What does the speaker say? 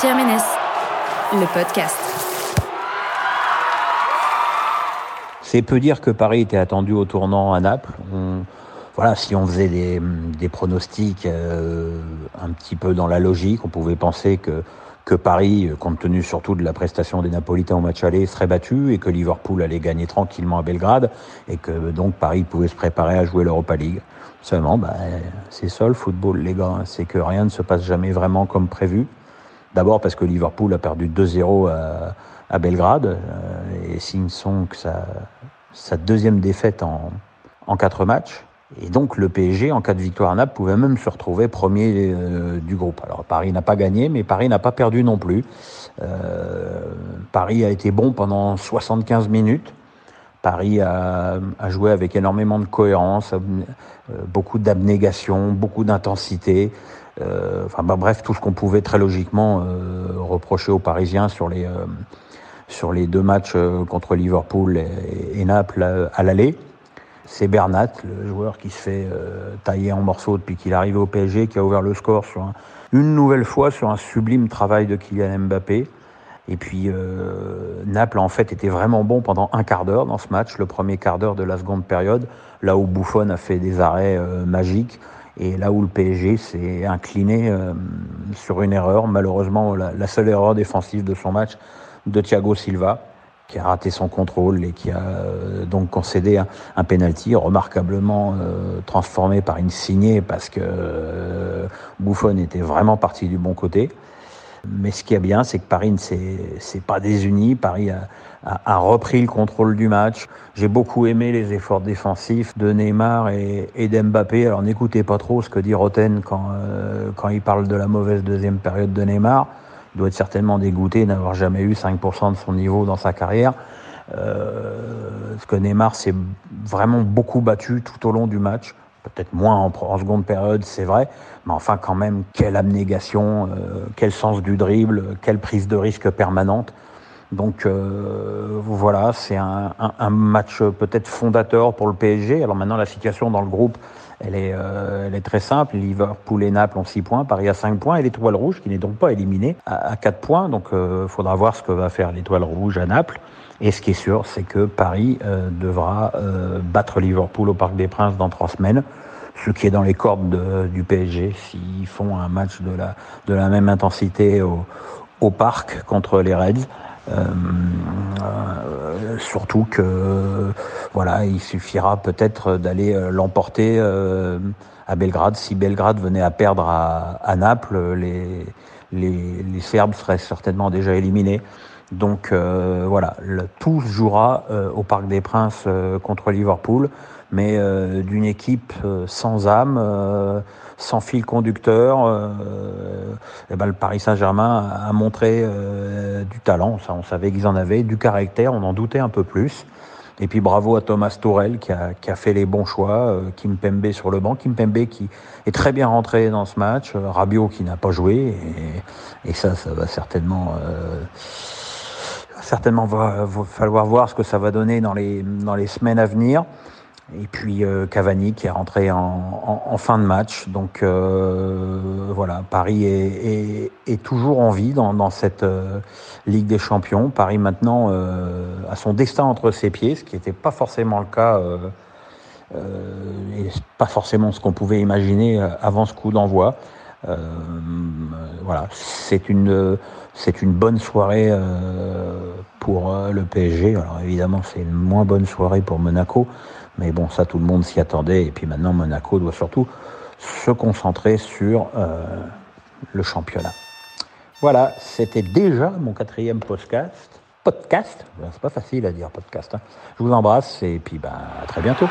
Pierre Ménès, le podcast. C'est peu dire que Paris était attendu au tournant à Naples. voilà, si on faisait des, pronostics euh, un petit peu dans la logique, on pouvait penser que, Paris, compte tenu surtout de la prestation des Napolitains au match aller, serait battu et que Liverpool allait gagner tranquillement à Belgrade et que donc Paris pouvait se préparer à jouer l'Europa League. Seulement, bah, c'est ça le football, les gars, c'est que rien ne se passe jamais vraiment comme prévu. D'abord parce que Liverpool a perdu 2-0 à, Belgrade euh, et signe son que sa, sa deuxième défaite en, en quatre matchs. Et donc le PSG, en cas de victoire à Naples, pouvait même se retrouver premier euh, du groupe. Alors Paris n'a pas gagné, mais Paris n'a pas perdu non plus. Euh, Paris a été bon pendant 75 minutes. Paris a, a, joué avec énormément de cohérence, beaucoup d'abnégation, beaucoup d'intensité. Euh, enfin bah, bref, tout ce qu'on pouvait très logiquement euh, reprocher aux Parisiens sur les, euh, sur les deux matchs contre Liverpool et, Naples à, l'aller. C'est Bernat, le joueur qui se fait tailler en morceaux depuis qu'il est arrivé au PSG, qui a ouvert le score sur une nouvelle fois sur un sublime travail de Kylian Mbappé. Et puis Naples en fait était vraiment bon pendant un quart d'heure dans ce match, le premier quart d'heure de la seconde période, là où Buffon a fait des arrêts magiques. Et là où le PSG s'est incliné euh, sur une erreur, malheureusement la, seule erreur défensive de son match de Thiago Silva, qui a raté son contrôle et qui a euh, donc concédé un, penalty remarquablement euh, transformé par une signée parce que Buffon était vraiment parti du bon côté. Mais ce qui est bien, c'est que Paris ne s'est pas désuni. Paris a, a, repris le contrôle du match. J'ai beaucoup aimé les efforts défensifs de Neymar et, et d'Mbappé. Alors n'écoutez pas trop ce que dit Roten quand, euh, quand il parle de la mauvaise deuxième période de Neymar. Il doit être certainement dégoûté d'avoir jamais eu 5% de son niveau dans sa carrière. Euh, parce que Neymar s'est vraiment beaucoup battu tout au long du match. Peut-être moins en, en, seconde période, c'est vrai, mais enfin quand même, quelle abnégation, euh, quel sens du dribble, quelle prise de risque permanente. Donc euh, voilà, c'est un, un, un, match peut-être fondateur pour le PSG. Alors maintenant, la situation dans le groupe, elle est, euh, elle est très simple. Liverpool et Naples ont 6 points, Paris a 5 points, et l'Étoile Rouge, qui n'est donc pas éliminée, à, à 4 points. Donc il euh, faudra voir ce que va faire l'Étoile Rouge à Naples. Et ce qui est sûr, c'est que Paris euh, devra euh, battre Liverpool au Parc des Princes dans 3 semaines ce qui est dans les cordes de, du PSG s'ils font un match de la, de la même intensité au, au parc contre les Reds. Euh, euh, surtout que voilà, il suffira peut-être d'aller euh, l'emporter à Belgrade. Si Belgrade venait à perdre à, à Naples, les, les, les, Serbes seraient certainement déjà éliminés. Donc euh, voilà, le, tout se jouera euh, au Parc des Princes euh, contre Liverpool, mais d'une équipe sans âme, sans fil conducteur. et ben, le Paris Saint-Germain a, montré du talent, ça on savait qu'ils en avaient, du caractère, on en doutait un peu plus. Et puis bravo à Thomas Tourel qui a, qui a fait les bons choix, Kim Kimpembe sur le banc, Kimpembe qui est très bien rentré dans ce match, Rabiot qui n'a pas joué, et, et, ça, ça va certainement certainement va, va, falloir voir ce que ça va donner dans les, semaines à venir. Et puis euh, Cavani qui est rentré en, fin de match. Donc euh, voilà, Paris est, toujours en vie dans, cette euh, Ligue des Champions. Paris maintenant a son destin entre ses pieds, ce qui n'était pas forcément le cas. Et pas forcément ce qu'on pouvait imaginer avant ce coup d'envoi. Voilà, c'est une c'est une bonne soirée euh, pour euh, le PSG. Alors évidemment, c'est une moins bonne soirée pour Monaco, mais bon, ça tout le monde s'y attendait. Et puis maintenant, Monaco doit surtout se concentrer sur euh, le championnat. Voilà, c'était déjà mon quatrième podcast. Podcast, c'est pas facile à dire podcast. Hein. Je vous embrasse et puis ben, à très bientôt.